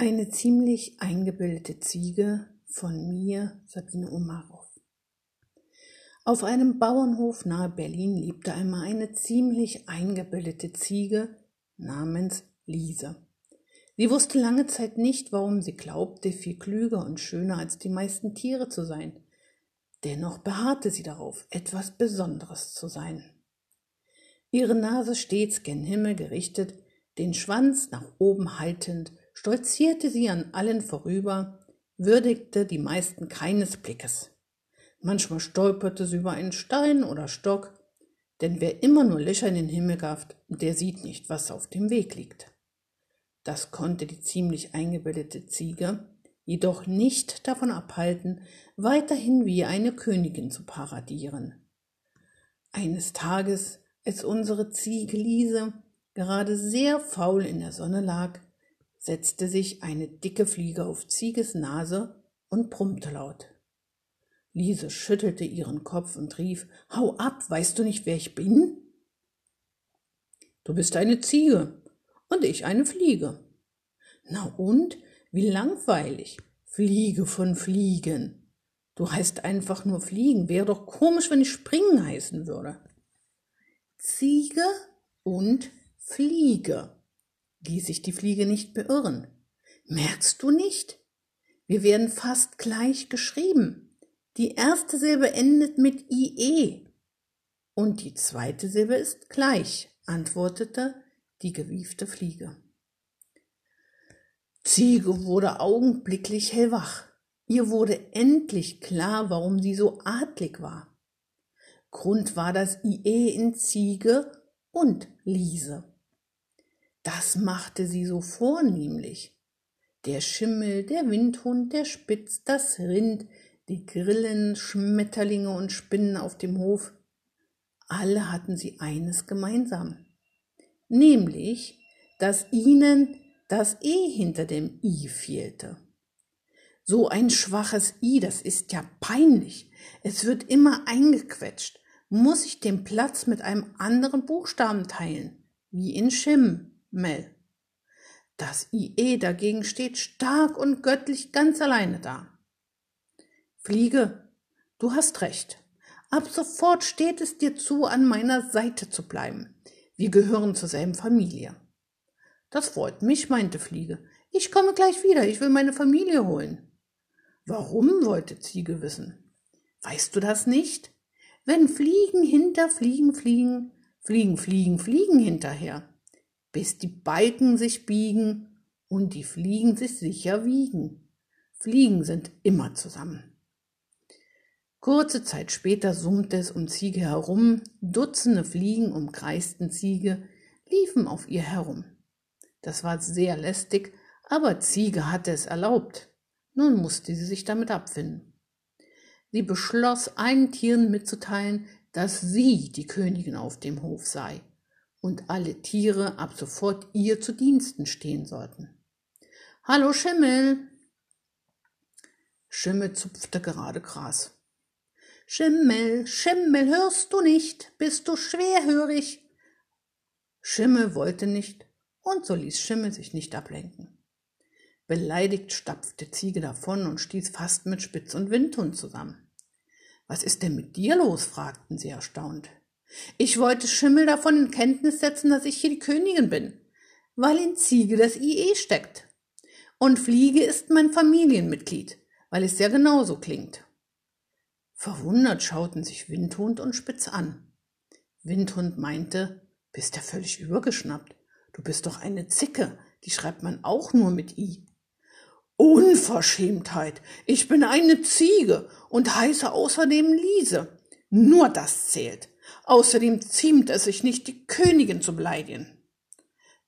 Eine ziemlich eingebildete Ziege von mir, Sabine Omarow. Auf einem Bauernhof nahe Berlin lebte einmal eine ziemlich eingebildete Ziege namens Liese. Sie wusste lange Zeit nicht, warum sie glaubte, viel klüger und schöner als die meisten Tiere zu sein. Dennoch beharrte sie darauf, etwas Besonderes zu sein. Ihre Nase stets gen Himmel gerichtet, den Schwanz nach oben haltend, stolzierte sie an allen vorüber, würdigte die meisten keines Blickes. Manchmal stolperte sie über einen Stein oder Stock, denn wer immer nur Löcher in den Himmel gafft, der sieht nicht, was auf dem Weg liegt. Das konnte die ziemlich eingebildete Ziege jedoch nicht davon abhalten, weiterhin wie eine Königin zu paradieren. Eines Tages, als unsere Ziege Liese gerade sehr faul in der Sonne lag, setzte sich eine dicke Fliege auf Zieges Nase und brummte laut. Liese schüttelte ihren Kopf und rief, Hau ab, weißt du nicht, wer ich bin? Du bist eine Ziege und ich eine Fliege. Na und? Wie langweilig. Fliege von Fliegen. Du heißt einfach nur Fliegen. Wäre doch komisch, wenn ich Springen heißen würde. Ziege und Fliege ließ sich die Fliege nicht beirren. Merkst du nicht? Wir werden fast gleich geschrieben. Die erste Silbe endet mit IE und die zweite Silbe ist gleich, antwortete die gewiefte Fliege. Ziege wurde augenblicklich hellwach. Ihr wurde endlich klar, warum sie so adlig war. Grund war das IE in Ziege und Liese. Das machte sie so vornehmlich. Der Schimmel, der Windhund, der Spitz, das Rind, die Grillen, Schmetterlinge und Spinnen auf dem Hof, alle hatten sie eines gemeinsam, nämlich, dass ihnen das E hinter dem I fehlte. So ein schwaches I, das ist ja peinlich. Es wird immer eingequetscht. Muss ich den Platz mit einem anderen Buchstaben teilen, wie in Schim. Mel. Das IE dagegen steht stark und göttlich ganz alleine da. Fliege, du hast recht. Ab sofort steht es dir zu, an meiner Seite zu bleiben. Wir gehören zur selben Familie. Das freut mich, meinte Fliege. Ich komme gleich wieder, ich will meine Familie holen. Warum, wollte Ziege wissen. Weißt du das nicht? Wenn Fliegen hinter Fliegen fliegen, fliegen, fliegen, fliegen hinterher bis die Balken sich biegen und die Fliegen sich sicher wiegen. Fliegen sind immer zusammen. Kurze Zeit später summte es um Ziege herum, Dutzende Fliegen umkreisten Ziege, liefen auf ihr herum. Das war sehr lästig, aber Ziege hatte es erlaubt. Nun musste sie sich damit abfinden. Sie beschloss, allen Tieren mitzuteilen, dass sie die Königin auf dem Hof sei und alle Tiere ab sofort ihr zu Diensten stehen sollten. Hallo Schimmel! Schimmel zupfte gerade Gras. Schimmel, Schimmel, hörst du nicht? Bist du schwerhörig? Schimmel wollte nicht, und so ließ Schimmel sich nicht ablenken. Beleidigt stapfte Ziege davon und stieß fast mit Spitz und Windhund zusammen. Was ist denn mit dir los? fragten sie erstaunt. Ich wollte Schimmel davon in Kenntnis setzen, dass ich hier die Königin bin, weil in Ziege das IE steckt. Und Fliege ist mein Familienmitglied, weil es ja genauso klingt. Verwundert schauten sich Windhund und Spitz an. Windhund meinte, bist ja völlig übergeschnappt. Du bist doch eine Zicke, die schreibt man auch nur mit I. Unverschämtheit. Ich bin eine Ziege und heiße außerdem Liese. Nur das zählt. Außerdem ziemt es sich nicht, die Königin zu beleidigen.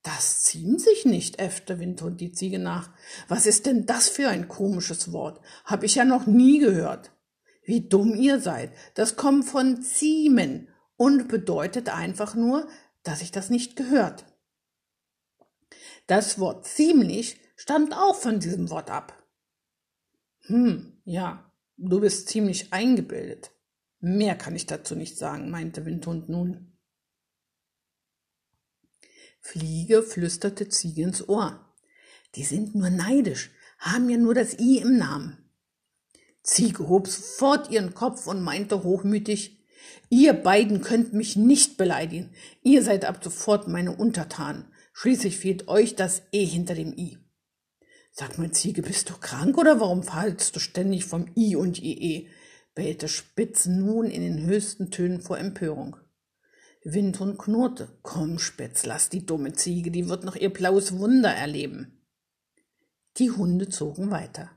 Das ziemt sich nicht, äffte Windhund die Ziege nach. Was ist denn das für ein komisches Wort? Hab ich ja noch nie gehört. Wie dumm ihr seid. Das kommt von ziemen und bedeutet einfach nur, dass ich das nicht gehört. Das Wort ziemlich stammt auch von diesem Wort ab. Hm, ja, du bist ziemlich eingebildet. Mehr kann ich dazu nicht sagen, meinte Windhund nun. Fliege flüsterte Ziege ins Ohr. Die sind nur neidisch, haben ja nur das I im Namen. Ziege hob sofort ihren Kopf und meinte hochmütig, Ihr beiden könnt mich nicht beleidigen. Ihr seid ab sofort meine Untertanen. Schließlich fehlt euch das E hinter dem I. Sag mal, Ziege, bist du krank oder warum verhaltst du ständig vom I und IE? Bellte Spitz nun in den höchsten Tönen vor Empörung. Windhund knurrte. Komm, Spitz, lass die dumme Ziege, die wird noch ihr blaues Wunder erleben. Die Hunde zogen weiter.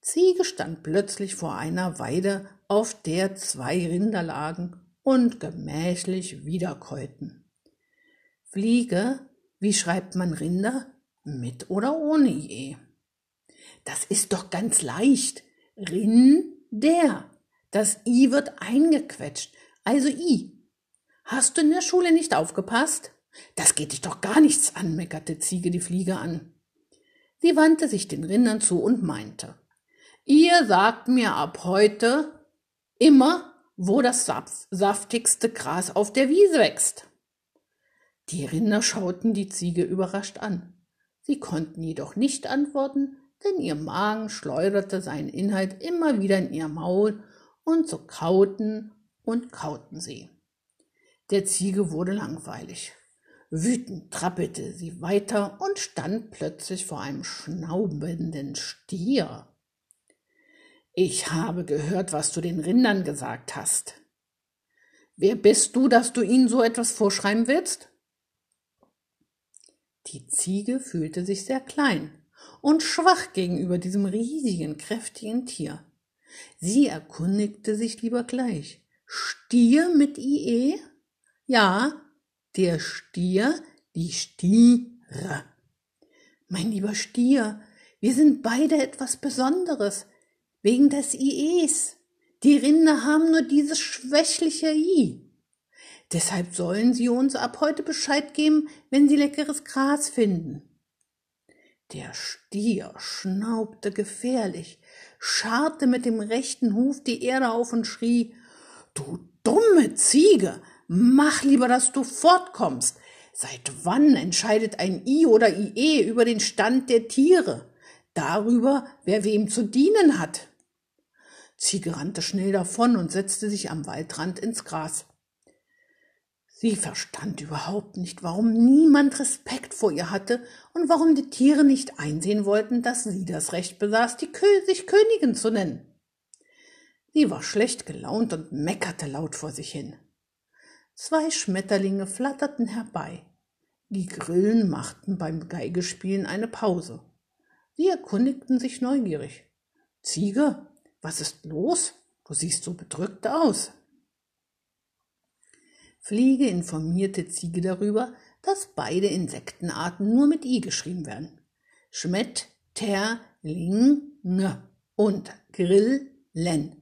Ziege stand plötzlich vor einer Weide, auf der zwei Rinder lagen und gemächlich wiederkäuten. Fliege, wie schreibt man Rinder? Mit oder ohne IE? Das ist doch ganz leicht. Rinder. Das I wird eingequetscht, also I. Hast du in der Schule nicht aufgepasst? Das geht dich doch gar nichts an, meckerte Ziege die Fliege an. Sie wandte sich den Rindern zu und meinte, Ihr sagt mir ab heute immer, wo das saftigste Gras auf der Wiese wächst. Die Rinder schauten die Ziege überrascht an. Sie konnten jedoch nicht antworten, denn ihr Magen schleuderte seinen Inhalt immer wieder in ihr Maul, und so kauten und kauten sie. Der Ziege wurde langweilig. Wütend trappelte sie weiter und stand plötzlich vor einem schnaubenden Stier. Ich habe gehört, was du den Rindern gesagt hast. Wer bist du, dass du ihnen so etwas vorschreiben willst? Die Ziege fühlte sich sehr klein und schwach gegenüber diesem riesigen, kräftigen Tier. Sie erkundigte sich lieber gleich. Stier mit IE? Ja, der Stier, die Stiere. Mein lieber Stier, wir sind beide etwas Besonderes wegen des IEs. Die Rinder haben nur dieses schwächliche I. Deshalb sollen sie uns ab heute Bescheid geben, wenn sie leckeres Gras finden. Der Stier schnaubte gefährlich, scharrte mit dem rechten Huf die Erde auf und schrie Du dumme Ziege, mach lieber, dass du fortkommst. Seit wann entscheidet ein I oder IE über den Stand der Tiere? Darüber, wer wem zu dienen hat. Ziege rannte schnell davon und setzte sich am Waldrand ins Gras. Sie verstand überhaupt nicht, warum niemand Respekt vor ihr hatte und warum die Tiere nicht einsehen wollten, dass sie das Recht besaß, die Kö sich Königin zu nennen. Sie war schlecht gelaunt und meckerte laut vor sich hin. Zwei Schmetterlinge flatterten herbei. Die Grillen machten beim Geigespielen eine Pause. Sie erkundigten sich neugierig. Ziege, was ist los? Du siehst so bedrückt aus. Fliege informierte Ziege darüber, dass beide Insektenarten nur mit i geschrieben werden. Schmett, ter, ling, und grillen.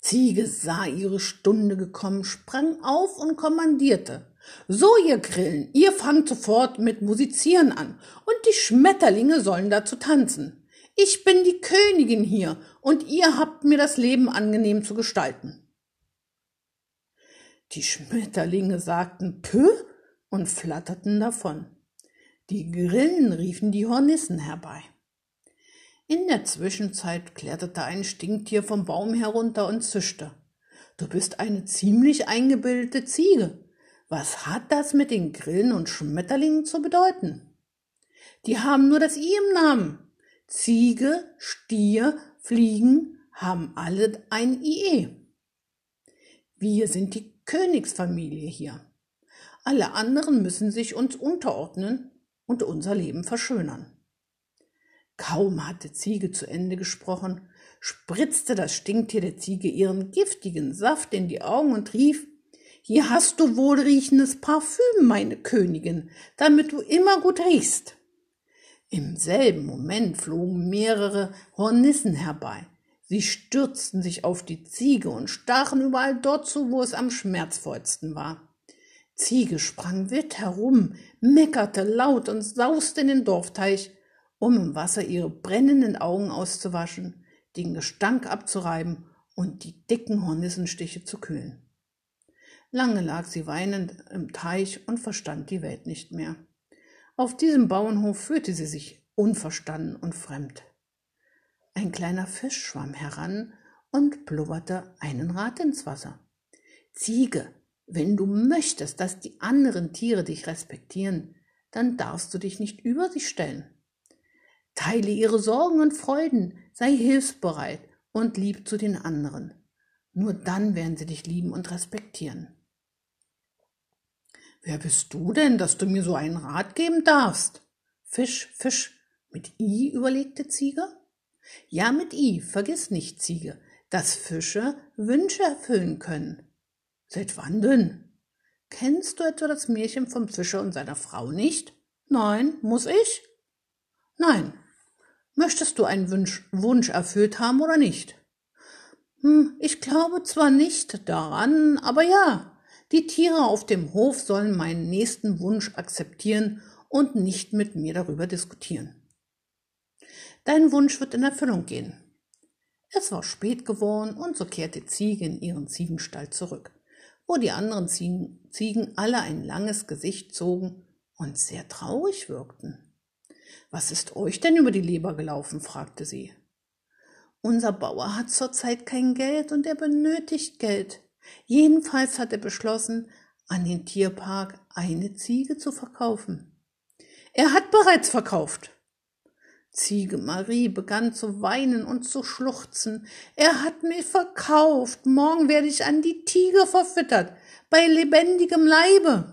Ziege sah ihre Stunde gekommen, sprang auf und kommandierte. So, ihr Grillen, ihr fangt sofort mit Musizieren an, und die Schmetterlinge sollen dazu tanzen. Ich bin die Königin hier und ihr habt mir das Leben angenehm zu gestalten. Die Schmetterlinge sagten Pö und flatterten davon. Die Grillen riefen die Hornissen herbei. In der Zwischenzeit kletterte ein Stinktier vom Baum herunter und zischte. Du bist eine ziemlich eingebildete Ziege. Was hat das mit den Grillen und Schmetterlingen zu bedeuten? Die haben nur das I im Namen. Ziege, Stier, Fliegen haben alle ein IE. Wir sind die Königsfamilie hier. Alle anderen müssen sich uns unterordnen und unser Leben verschönern. Kaum hatte Ziege zu Ende gesprochen, spritzte das Stinktier der Ziege ihren giftigen Saft in die Augen und rief Hier hast du wohlriechendes Parfüm, meine Königin, damit du immer gut riechst. Im selben Moment flogen mehrere Hornissen herbei. Sie stürzten sich auf die Ziege und stachen überall dort zu, wo es am schmerzvollsten war. Ziege sprang wild herum, meckerte laut und sauste in den Dorfteich, um im Wasser ihre brennenden Augen auszuwaschen, den Gestank abzureiben und die dicken Hornissenstiche zu kühlen. Lange lag sie weinend im Teich und verstand die Welt nicht mehr. Auf diesem Bauernhof fühlte sie sich unverstanden und fremd. Ein kleiner Fisch schwamm heran und blubberte einen Rad ins Wasser. Ziege, wenn du möchtest, dass die anderen Tiere dich respektieren, dann darfst du dich nicht über sie stellen. Teile ihre Sorgen und Freuden, sei hilfsbereit und lieb zu den anderen. Nur dann werden sie dich lieben und respektieren. Wer bist du denn, dass du mir so einen Rat geben darfst? Fisch, Fisch, mit I, überlegte Ziege. Ja, mit I, vergiss nicht, Ziege, dass Fische Wünsche erfüllen können. Seit wann denn? Kennst du etwa das Märchen vom Fischer und seiner Frau nicht? Nein, muss ich? Nein. Möchtest du einen Wunsch, Wunsch erfüllt haben oder nicht? Hm, ich glaube zwar nicht daran, aber ja, die Tiere auf dem Hof sollen meinen nächsten Wunsch akzeptieren und nicht mit mir darüber diskutieren. Dein Wunsch wird in Erfüllung gehen. Es war spät geworden und so kehrte Ziege in ihren Ziegenstall zurück, wo die anderen Ziegen, alle ein langes Gesicht zogen und sehr traurig wirkten. Was ist euch denn über die Leber gelaufen? fragte sie. Unser Bauer hat zurzeit kein Geld und er benötigt Geld. Jedenfalls hat er beschlossen, an den Tierpark eine Ziege zu verkaufen. Er hat bereits verkauft. Ziege Marie begann zu weinen und zu schluchzen. Er hat mich verkauft. Morgen werde ich an die Tiger verfüttert, bei lebendigem Leibe.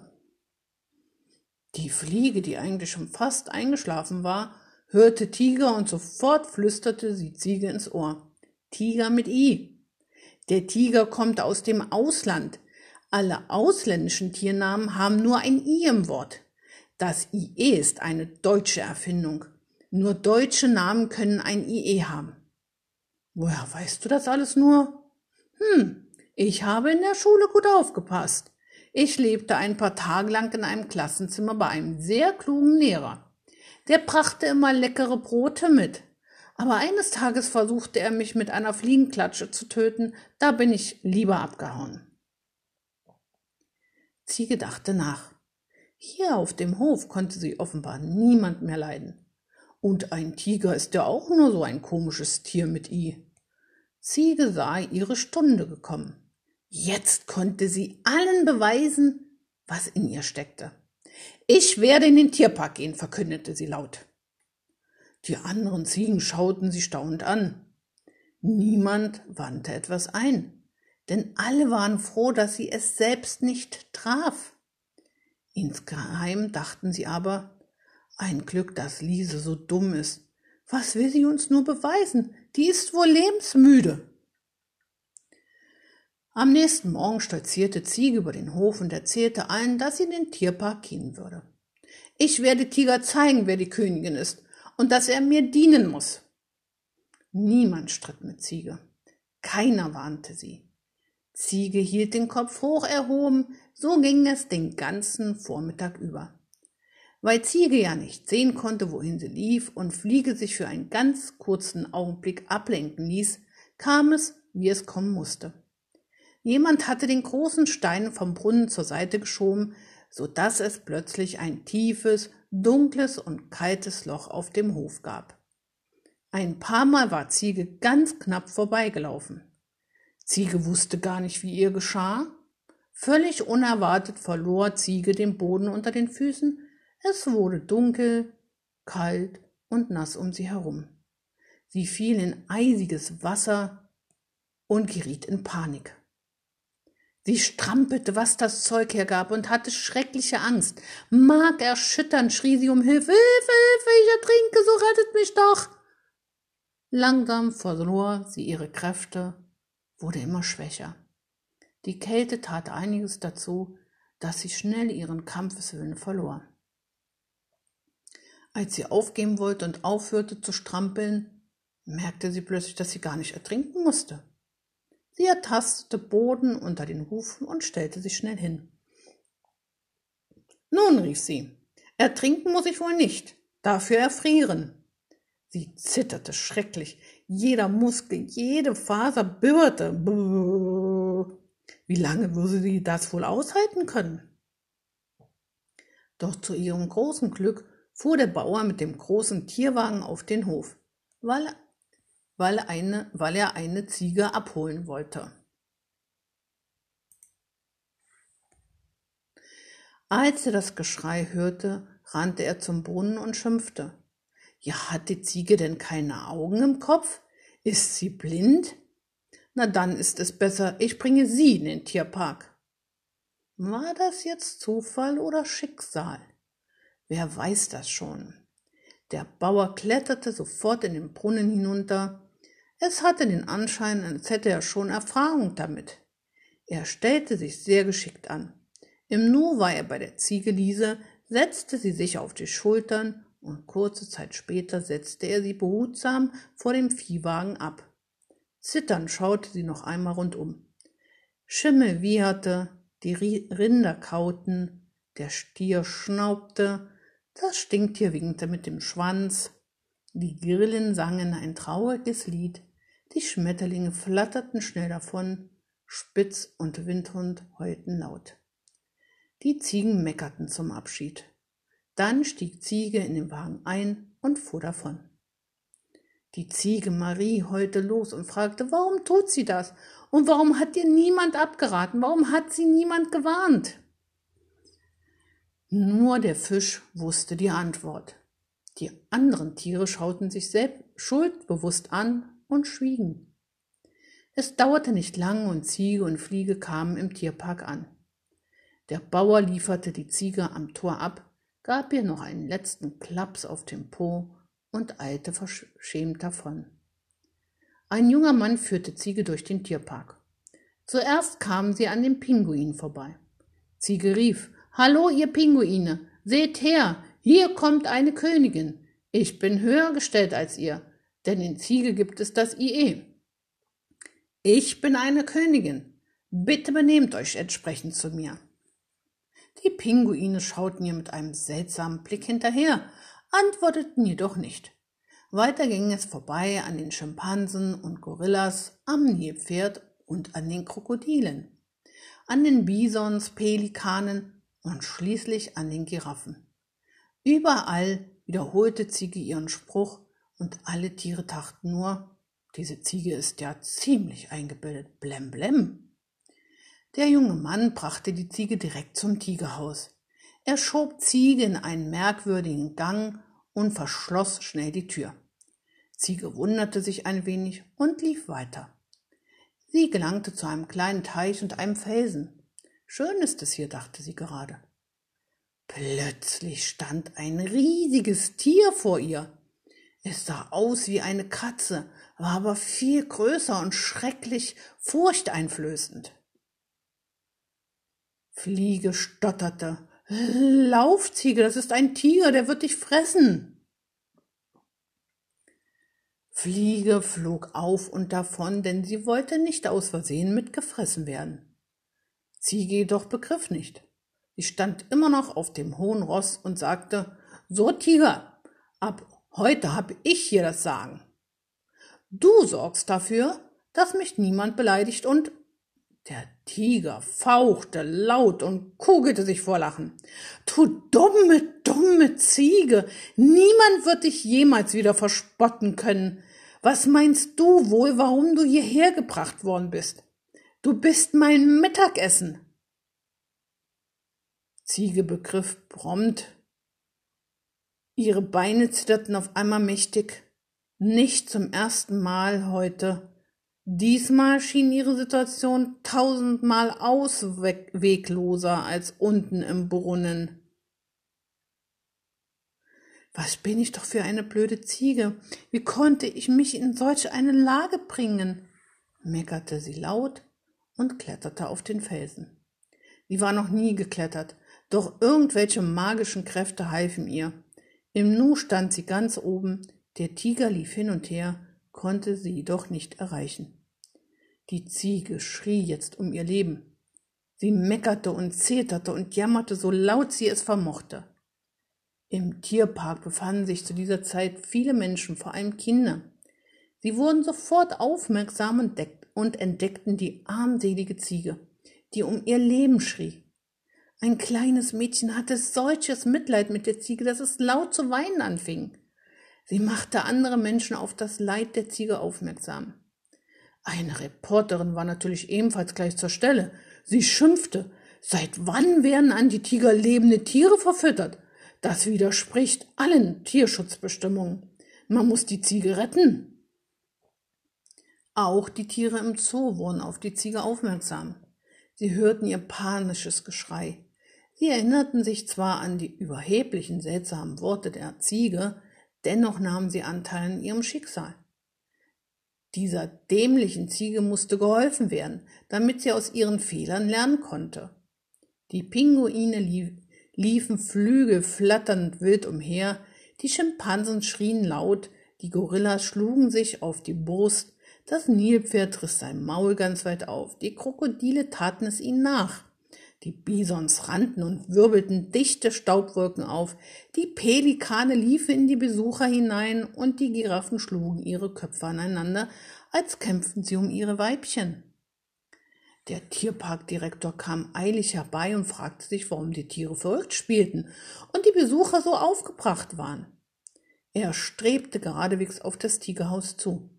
Die Fliege, die eigentlich schon fast eingeschlafen war, hörte Tiger und sofort flüsterte sie Ziege ins Ohr. Tiger mit I. Der Tiger kommt aus dem Ausland. Alle ausländischen Tiernamen haben nur ein I im Wort. Das IE ist eine deutsche Erfindung. Nur deutsche Namen können ein IE haben. Woher weißt du das alles nur? Hm, ich habe in der Schule gut aufgepasst. Ich lebte ein paar Tage lang in einem Klassenzimmer bei einem sehr klugen Lehrer. Der brachte immer leckere Brote mit. Aber eines Tages versuchte er mich mit einer Fliegenklatsche zu töten, da bin ich lieber abgehauen. Ziege dachte nach. Hier auf dem Hof konnte sie offenbar niemand mehr leiden. Und ein Tiger ist ja auch nur so ein komisches Tier mit I. Ziege sah ihre Stunde gekommen. Jetzt konnte sie allen beweisen, was in ihr steckte. Ich werde in den Tierpark gehen, verkündete sie laut. Die anderen Ziegen schauten sie staunend an. Niemand wandte etwas ein, denn alle waren froh, dass sie es selbst nicht traf. Insgeheim dachten sie aber, ein Glück, dass Liese so dumm ist. Was will sie uns nur beweisen? Die ist wohl lebensmüde. Am nächsten Morgen stolzierte Ziege über den Hof und erzählte allen, dass sie den Tierpark gehen würde. Ich werde Tiger zeigen, wer die Königin ist und dass er mir dienen muss. Niemand stritt mit Ziege. Keiner warnte sie. Ziege hielt den Kopf hoch erhoben, so ging es den ganzen Vormittag über. Weil Ziege ja nicht sehen konnte, wohin sie lief und Fliege sich für einen ganz kurzen Augenblick ablenken ließ, kam es, wie es kommen musste. Jemand hatte den großen Stein vom Brunnen zur Seite geschoben, so dass es plötzlich ein tiefes, dunkles und kaltes Loch auf dem Hof gab. Ein paar Mal war Ziege ganz knapp vorbeigelaufen. Ziege wusste gar nicht, wie ihr geschah. Völlig unerwartet verlor Ziege den Boden unter den Füßen es wurde dunkel, kalt und nass um sie herum. Sie fiel in eisiges Wasser und geriet in Panik. Sie strampelte, was das Zeug hergab, und hatte schreckliche Angst. Markerschütternd schrie sie um Hilfe. Hilfe, Hilfe, ich ertrinke, so rettet mich doch. Langsam verlor sie ihre Kräfte, wurde immer schwächer. Die Kälte tat einiges dazu, dass sie schnell ihren Kampfeswillen verlor. Als sie aufgeben wollte und aufhörte zu strampeln, merkte sie plötzlich, dass sie gar nicht ertrinken musste. Sie ertastete Boden unter den Hufen und stellte sich schnell hin. Nun, rief sie, ertrinken muss ich wohl nicht, dafür erfrieren. Sie zitterte schrecklich, jeder Muskel, jede Faser bibberte. Wie lange würde sie das wohl aushalten können? Doch zu ihrem großen Glück fuhr der Bauer mit dem großen Tierwagen auf den Hof, weil, weil, eine, weil er eine Ziege abholen wollte. Als er das Geschrei hörte, rannte er zum Brunnen und schimpfte. Ja, hat die Ziege denn keine Augen im Kopf? Ist sie blind? Na dann ist es besser, ich bringe sie in den Tierpark. War das jetzt Zufall oder Schicksal? Wer weiß das schon? Der Bauer kletterte sofort in den Brunnen hinunter. Es hatte den Anschein, als hätte er schon Erfahrung damit. Er stellte sich sehr geschickt an. Im Nu war er bei der Ziege Liese, setzte sie sich auf die Schultern und kurze Zeit später setzte er sie behutsam vor dem Viehwagen ab. Zitternd schaute sie noch einmal rundum. Schimmel wieherte, die Rinder kauten, der Stier schnaubte, das Stinktier winkte mit dem Schwanz, die Grillen sangen ein trauriges Lied, die Schmetterlinge flatterten schnell davon, Spitz und Windhund heulten laut. Die Ziegen meckerten zum Abschied. Dann stieg Ziege in den Wagen ein und fuhr davon. Die Ziege Marie heulte los und fragte, warum tut sie das? Und warum hat ihr niemand abgeraten? Warum hat sie niemand gewarnt? Nur der Fisch wusste die Antwort. Die anderen Tiere schauten sich selbst schuldbewusst an und schwiegen. Es dauerte nicht lang und Ziege und Fliege kamen im Tierpark an. Der Bauer lieferte die Ziege am Tor ab, gab ihr noch einen letzten Klaps auf den Po und eilte verschämt davon. Ein junger Mann führte Ziege durch den Tierpark. Zuerst kamen sie an dem Pinguin vorbei. Ziege rief, Hallo, ihr Pinguine, seht her, hier kommt eine Königin. Ich bin höher gestellt als ihr, denn in Ziege gibt es das IE. Ich bin eine Königin. Bitte benehmt euch entsprechend zu mir. Die Pinguine schauten ihr mit einem seltsamen Blick hinterher, antworteten jedoch nicht. Weiter ging es vorbei an den Schimpansen und Gorillas, am Nilpferd und an den Krokodilen, an den Bisons, Pelikanen und schließlich an den Giraffen. Überall wiederholte Ziege ihren Spruch und alle Tiere dachten nur, diese Ziege ist ja ziemlich eingebildet, blem blem. Der junge Mann brachte die Ziege direkt zum Tigerhaus. Er schob Ziege in einen merkwürdigen Gang und verschloss schnell die Tür. Ziege wunderte sich ein wenig und lief weiter. Sie gelangte zu einem kleinen Teich und einem Felsen. Schön ist es hier, dachte sie gerade. Plötzlich stand ein riesiges Tier vor ihr. Es sah aus wie eine Katze, war aber viel größer und schrecklich furchteinflößend. Fliege stotterte. Lauf, Ziege, das ist ein Tiger, der wird dich fressen. Fliege flog auf und davon, denn sie wollte nicht aus Versehen mitgefressen werden. Ziege jedoch begriff nicht. Sie stand immer noch auf dem hohen Ross und sagte, so Tiger, ab heute hab ich hier das Sagen. Du sorgst dafür, dass mich niemand beleidigt und der Tiger fauchte laut und kugelte sich vor Lachen. Du dumme, dumme Ziege, niemand wird dich jemals wieder verspotten können. Was meinst du wohl, warum du hierher gebracht worden bist? Du bist mein Mittagessen. Ziege begriff prompt. Ihre Beine zitterten auf einmal mächtig. Nicht zum ersten Mal heute Diesmal schien ihre Situation tausendmal auswegloser als unten im Brunnen. Was bin ich doch für eine blöde Ziege? Wie konnte ich mich in solch eine Lage bringen? meckerte sie laut und kletterte auf den Felsen. Sie war noch nie geklettert, doch irgendwelche magischen Kräfte halfen ihr. Im Nu stand sie ganz oben, der Tiger lief hin und her, konnte sie jedoch nicht erreichen. Die Ziege schrie jetzt um ihr Leben. Sie meckerte und zeterte und jammerte, so laut sie es vermochte. Im Tierpark befanden sich zu dieser Zeit viele Menschen, vor allem Kinder. Sie wurden sofort aufmerksam und entdeckten die armselige Ziege, die um ihr Leben schrie. Ein kleines Mädchen hatte solches Mitleid mit der Ziege, dass es laut zu weinen anfing. Sie machte andere Menschen auf das Leid der Ziege aufmerksam. Eine Reporterin war natürlich ebenfalls gleich zur Stelle. Sie schimpfte. Seit wann werden an die Tiger lebende Tiere verfüttert? Das widerspricht allen Tierschutzbestimmungen. Man muss die Ziege retten. Auch die Tiere im Zoo wurden auf die Ziege aufmerksam. Sie hörten ihr panisches Geschrei. Sie erinnerten sich zwar an die überheblichen, seltsamen Worte der Ziege, dennoch nahmen sie Anteil an ihrem Schicksal. Dieser dämlichen Ziege musste geholfen werden, damit sie aus ihren Fehlern lernen konnte. Die Pinguine liefen Flügel flatternd wild umher, die Schimpansen schrien laut, die Gorillas schlugen sich auf die Brust, das Nilpferd riss sein Maul ganz weit auf, die Krokodile taten es ihnen nach. Die Bisons rannten und wirbelten dichte Staubwolken auf, die Pelikane liefen in die Besucher hinein und die Giraffen schlugen ihre Köpfe aneinander, als kämpften sie um ihre Weibchen. Der Tierparkdirektor kam eilig herbei und fragte sich, warum die Tiere verrückt spielten und die Besucher so aufgebracht waren. Er strebte geradewegs auf das Tigerhaus zu.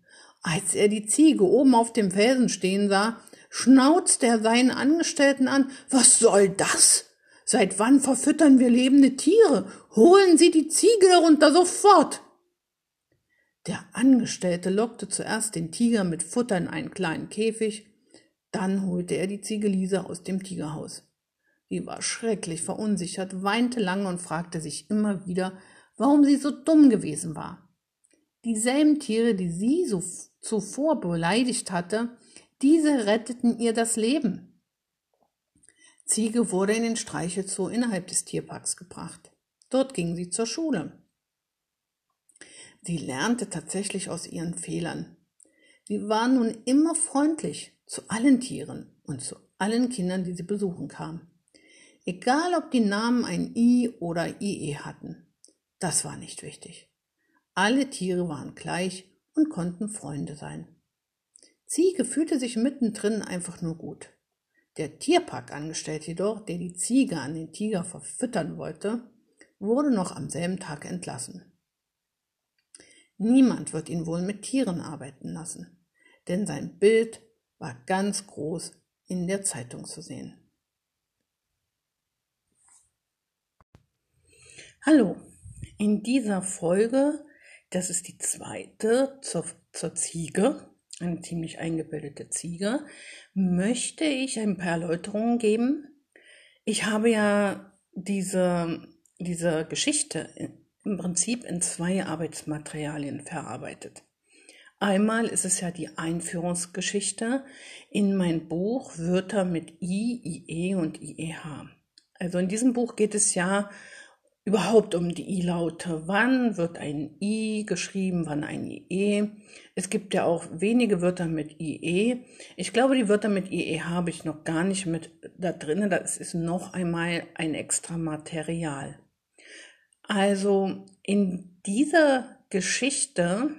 Als er die Ziege oben auf dem Felsen stehen sah, schnauzte er seinen Angestellten an. Was soll das? Seit wann verfüttern wir lebende Tiere? Holen Sie die Ziege herunter sofort! Der Angestellte lockte zuerst den Tiger mit Futter in einen kleinen Käfig, dann holte er die Ziege Lisa aus dem Tigerhaus. Sie war schrecklich verunsichert, weinte lange und fragte sich immer wieder, warum sie so dumm gewesen war. Dieselben Tiere, die sie so zuvor beleidigt hatte, diese retteten ihr das Leben. Ziege wurde in den Streichelzoo innerhalb des Tierparks gebracht. Dort ging sie zur Schule. Sie lernte tatsächlich aus ihren Fehlern. Sie war nun immer freundlich zu allen Tieren und zu allen Kindern, die sie besuchen kam. Egal ob die Namen ein I oder IE hatten. Das war nicht wichtig. Alle Tiere waren gleich und konnten Freunde sein. Ziege fühlte sich mittendrin einfach nur gut. Der Tierparkangestellte jedoch, der die Ziege an den Tiger verfüttern wollte, wurde noch am selben Tag entlassen. Niemand wird ihn wohl mit Tieren arbeiten lassen, denn sein Bild war ganz groß in der Zeitung zu sehen. Hallo, in dieser Folge, das ist die zweite zur, zur Ziege, eine ziemlich eingebildete Ziege, möchte ich ein paar Erläuterungen geben. Ich habe ja diese, diese Geschichte im Prinzip in zwei Arbeitsmaterialien verarbeitet. Einmal ist es ja die Einführungsgeschichte in mein Buch Wörter mit I, IE und IEH. Also in diesem Buch geht es ja überhaupt um die I-Laute. Wann wird ein I geschrieben, wann ein IE? Es gibt ja auch wenige Wörter mit IE. Ich glaube, die Wörter mit IE habe ich noch gar nicht mit da drin. Das ist noch einmal ein extra Material. Also in dieser Geschichte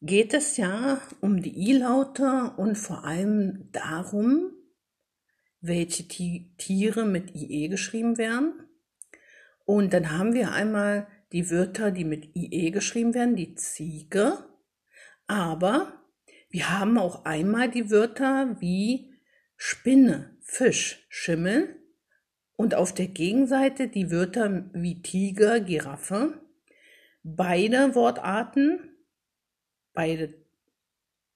geht es ja um die I-Laute und vor allem darum, welche Tiere mit IE geschrieben werden. Und dann haben wir einmal die Wörter, die mit IE geschrieben werden, die Ziege. Aber wir haben auch einmal die Wörter wie Spinne, Fisch, Schimmel und auf der Gegenseite die Wörter wie Tiger, Giraffe. Beide Wortarten beide,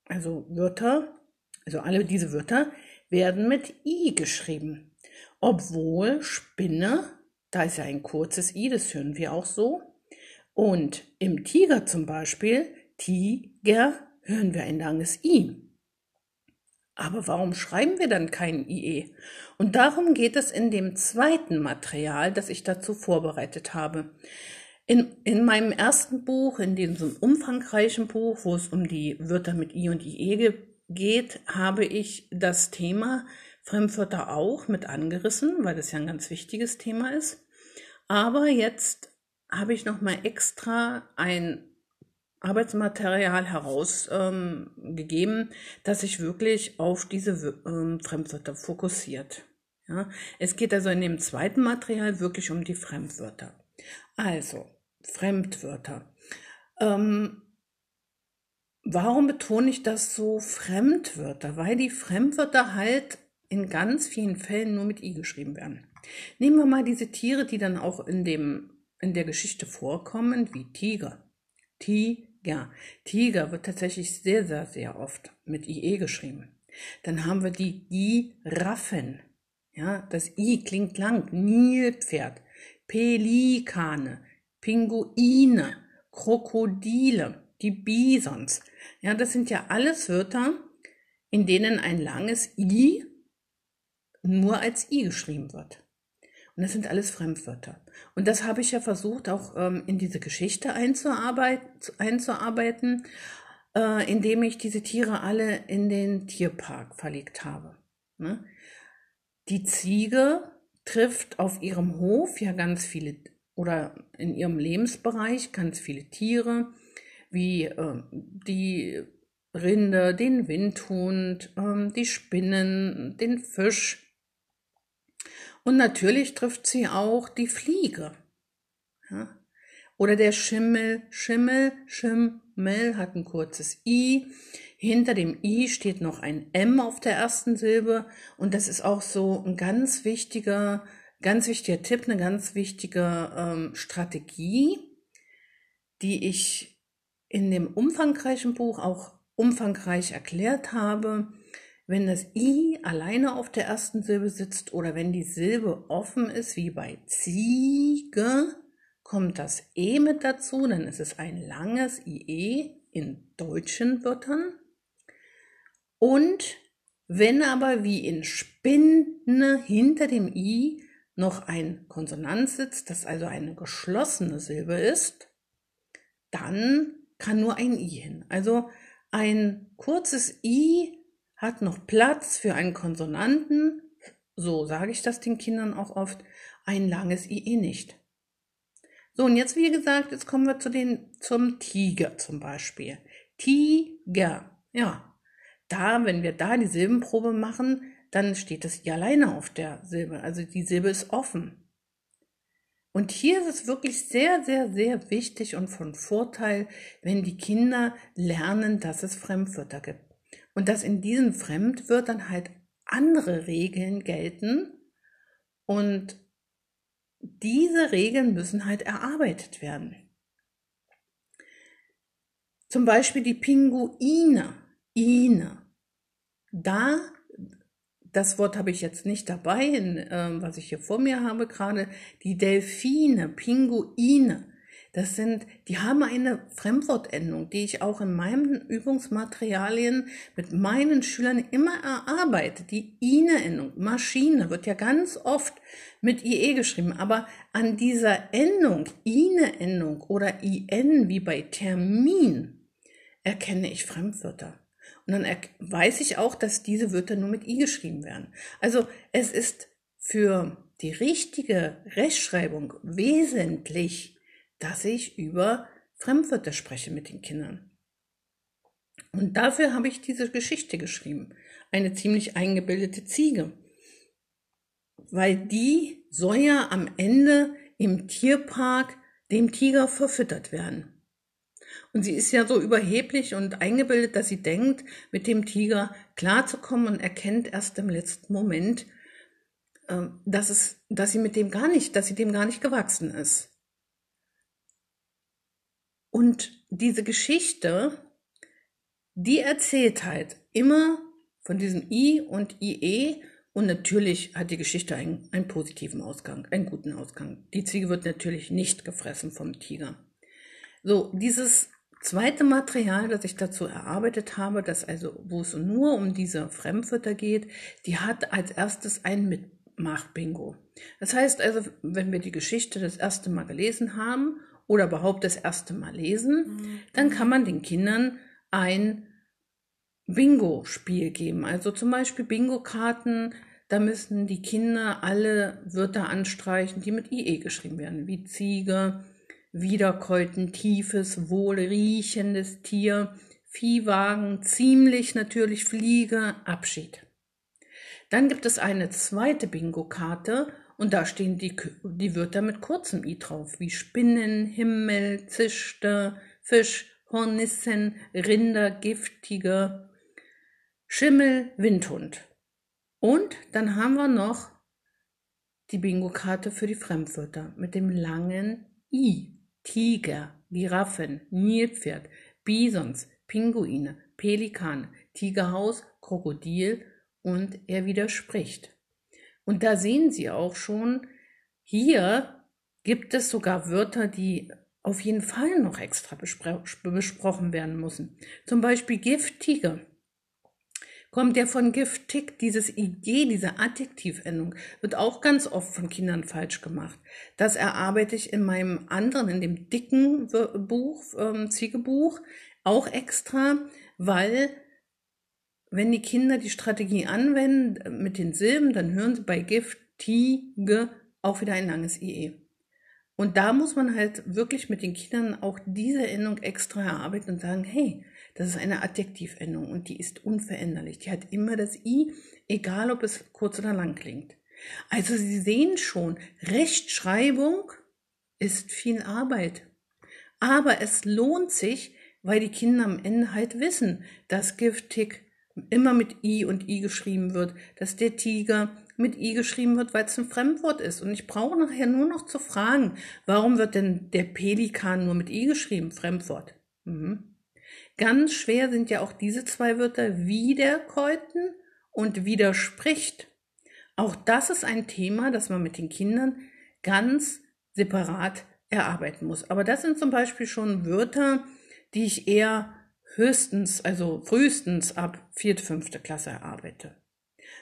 also Wörter, also alle diese Wörter werden mit I geschrieben. Obwohl Spinne, da ist ja ein kurzes I, das hören wir auch so. Und im Tiger zum Beispiel, Tiger, hören wir ein langes I. Aber warum schreiben wir dann kein IE? Und darum geht es in dem zweiten Material, das ich dazu vorbereitet habe. In, in meinem ersten Buch, in diesem umfangreichen Buch, wo es um die Wörter mit I und IE geht, habe ich das Thema Fremdwörter auch mit angerissen, weil das ja ein ganz wichtiges Thema ist. Aber jetzt habe ich noch mal extra ein Arbeitsmaterial herausgegeben, ähm, das sich wirklich auf diese ähm, Fremdwörter fokussiert. Ja, es geht also in dem zweiten Material wirklich um die Fremdwörter. Also, Fremdwörter. Ähm, warum betone ich das so Fremdwörter? Weil die Fremdwörter halt in ganz vielen Fällen nur mit i geschrieben werden. Nehmen wir mal diese Tiere, die dann auch in, dem, in der Geschichte vorkommen, wie Tiger. Tiger. Tiger wird tatsächlich sehr, sehr, sehr oft mit IE geschrieben. Dann haben wir die Giraffen. Ja, das I klingt lang. Nilpferd. Pelikane. Pinguine. Krokodile. Die Bisons. Ja, das sind ja alles Wörter, in denen ein langes I nur als I geschrieben wird. Und das sind alles Fremdwörter. Und das habe ich ja versucht, auch ähm, in diese Geschichte einzuarbeiten, einzuarbeiten äh, indem ich diese Tiere alle in den Tierpark verlegt habe. Ne? Die Ziege trifft auf ihrem Hof ja ganz viele oder in ihrem Lebensbereich ganz viele Tiere, wie äh, die Rinde, den Windhund, äh, die Spinnen, den Fisch, und natürlich trifft sie auch die Fliege. Ja? Oder der Schimmel, Schimmel, Schimmel hat ein kurzes I. Hinter dem I steht noch ein M auf der ersten Silbe. Und das ist auch so ein ganz wichtiger, ganz wichtiger Tipp, eine ganz wichtige ähm, Strategie, die ich in dem umfangreichen Buch auch umfangreich erklärt habe wenn das I alleine auf der ersten Silbe sitzt oder wenn die Silbe offen ist, wie bei Ziege, kommt das E mit dazu, dann ist es ein langes IE in deutschen Wörtern. Und wenn aber wie in Spinne hinter dem I noch ein Konsonant sitzt, das also eine geschlossene Silbe ist, dann kann nur ein I hin. Also ein kurzes I hat noch Platz für einen Konsonanten, so sage ich das den Kindern auch oft, ein langes IE nicht. So, und jetzt, wie gesagt, jetzt kommen wir zu den, zum Tiger zum Beispiel. Tiger, ja. Da, wenn wir da die Silbenprobe machen, dann steht das I alleine auf der Silbe. Also die Silbe ist offen. Und hier ist es wirklich sehr, sehr, sehr wichtig und von Vorteil, wenn die Kinder lernen, dass es Fremdwörter gibt und dass in diesen Fremdwörtern halt andere Regeln gelten und diese Regeln müssen halt erarbeitet werden. Zum Beispiel die Pinguine, Ine. Da, das Wort habe ich jetzt nicht dabei, in, äh, was ich hier vor mir habe gerade, die Delfine, Pinguine. Das sind, die haben eine Fremdwortendung, die ich auch in meinen Übungsmaterialien mit meinen Schülern immer erarbeite. Die INE-Endung, Maschine, wird ja ganz oft mit IE geschrieben, aber an dieser Endung, INE-Endung oder IN wie bei Termin, erkenne ich Fremdwörter. Und dann weiß ich auch, dass diese Wörter nur mit I geschrieben werden. Also es ist für die richtige Rechtschreibung wesentlich, dass ich über Fremdwörter spreche mit den Kindern. Und dafür habe ich diese Geschichte geschrieben. Eine ziemlich eingebildete Ziege. Weil die soll ja am Ende im Tierpark dem Tiger verfüttert werden. Und sie ist ja so überheblich und eingebildet, dass sie denkt, mit dem Tiger klarzukommen und erkennt erst im letzten Moment, ähm, dass es, dass sie mit dem gar nicht, dass sie dem gar nicht gewachsen ist. Und diese Geschichte, die erzählt halt immer von diesem I und IE und natürlich hat die Geschichte einen, einen positiven Ausgang, einen guten Ausgang. Die Ziege wird natürlich nicht gefressen vom Tiger. So, dieses zweite Material, das ich dazu erarbeitet habe, das also, wo es nur um diese Fremdwörter geht, die hat als erstes ein Mitmach-Bingo. Das heißt also, wenn wir die Geschichte das erste Mal gelesen haben oder überhaupt das erste Mal lesen, mhm. dann kann man den Kindern ein Bingo-Spiel geben. Also zum Beispiel Bingo-Karten, da müssen die Kinder alle Wörter anstreichen, die mit IE geschrieben werden, wie Ziege, Wiederkäuten, tiefes, wohlriechendes Tier, Viehwagen, ziemlich natürlich Fliege, Abschied. Dann gibt es eine zweite Bingo-Karte und da stehen die, die Wörter mit kurzem i drauf, wie Spinnen, Himmel, Zischte, Fisch, Hornissen, Rinder, Giftige, Schimmel, Windhund. Und dann haben wir noch die Bingo-Karte für die Fremdwörter mit dem langen I. Tiger, Giraffen, Nilpferd, Bisons, Pinguine, Pelikan, Tigerhaus, Krokodil und er widerspricht. Und da sehen Sie auch schon, hier gibt es sogar Wörter, die auf jeden Fall noch extra besprochen werden müssen. Zum Beispiel Gifttiger kommt ja von giftig, dieses Idee, diese Adjektivendung, wird auch ganz oft von Kindern falsch gemacht. Das erarbeite ich in meinem anderen, in dem dicken Buch, ähm, Ziegebuch, auch extra, weil wenn die Kinder die Strategie anwenden äh, mit den Silben, dann hören sie bei giftige auch wieder ein langes IE. Und da muss man halt wirklich mit den Kindern auch diese Endung extra erarbeiten und sagen, hey, das ist eine Adjektivendung und die ist unveränderlich. Die hat immer das I, egal ob es kurz oder lang klingt. Also Sie sehen schon, Rechtschreibung ist viel Arbeit. Aber es lohnt sich, weil die Kinder am Ende halt wissen, dass giftig immer mit I und I geschrieben wird, dass der Tiger mit I geschrieben wird, weil es ein Fremdwort ist. Und ich brauche nachher nur noch zu fragen, warum wird denn der Pelikan nur mit I geschrieben, Fremdwort? Mhm. Ganz schwer sind ja auch diese zwei Wörter wiederkäuten und widerspricht. Auch das ist ein Thema, das man mit den Kindern ganz separat erarbeiten muss. Aber das sind zum Beispiel schon Wörter, die ich eher höchstens, also frühestens ab vierte, fünfte Klasse erarbeite.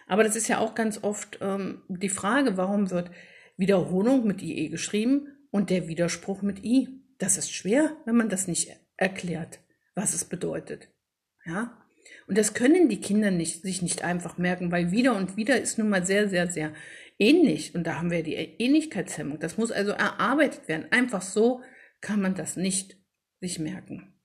Aber das ist ja auch ganz oft ähm, die Frage, warum wird Wiederholung mit IE geschrieben und der Widerspruch mit I? Das ist schwer, wenn man das nicht erklärt, was es bedeutet. Ja? Und das können die Kinder nicht, sich nicht einfach merken, weil wieder und wieder ist nun mal sehr, sehr, sehr ähnlich. Und da haben wir die Ähnlichkeitshemmung. Das muss also erarbeitet werden. Einfach so kann man das nicht sich merken.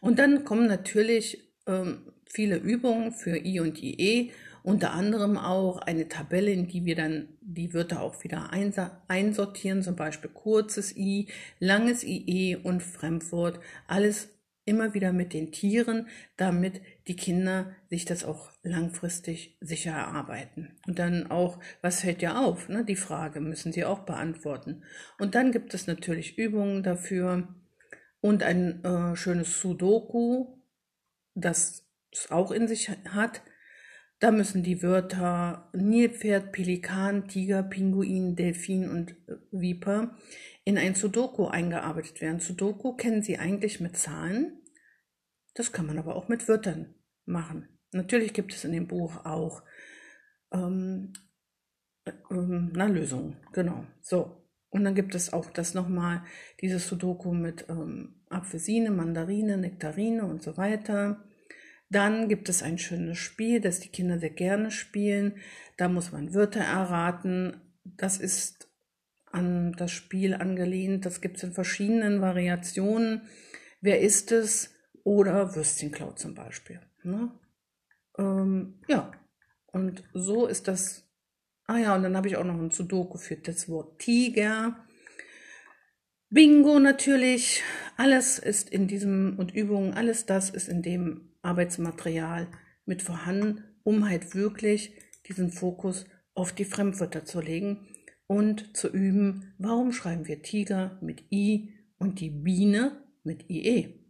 Und dann kommen natürlich ähm, viele Übungen für I und IE, unter anderem auch eine Tabelle, in die wir dann die Wörter auch wieder einsortieren, zum Beispiel kurzes I, langes IE und Fremdwort, alles immer wieder mit den Tieren, damit die Kinder sich das auch langfristig sicher erarbeiten. Und dann auch, was fällt ja auf? Ne? Die Frage müssen sie auch beantworten. Und dann gibt es natürlich Übungen dafür und ein äh, schönes Sudoku, das es auch in sich hat. Da müssen die Wörter Nilpferd, Pelikan, Tiger, Pinguin, Delfin und äh, Viper in ein Sudoku eingearbeitet werden. Sudoku kennen Sie eigentlich mit Zahlen. Das kann man aber auch mit Wörtern machen. Natürlich gibt es in dem Buch auch ähm, äh, ähm, na, Lösungen. Genau. So. Und dann gibt es auch das nochmal, dieses Sudoku mit ähm, Apfelsine, Mandarine, Nektarine und so weiter. Dann gibt es ein schönes Spiel, das die Kinder sehr gerne spielen. Da muss man Wörter erraten. Das ist an das Spiel angelehnt. Das gibt es in verschiedenen Variationen. Wer ist es? Oder Würstchenklau zum Beispiel. Ne? Ähm, ja, und so ist das. Ah ja, und dann habe ich auch noch ein Sudoku für das Wort Tiger. Bingo natürlich. Alles ist in diesem und Übungen, alles das ist in dem Arbeitsmaterial mit vorhanden, um halt wirklich diesen Fokus auf die Fremdwörter zu legen und zu üben, warum schreiben wir Tiger mit I und die Biene mit IE.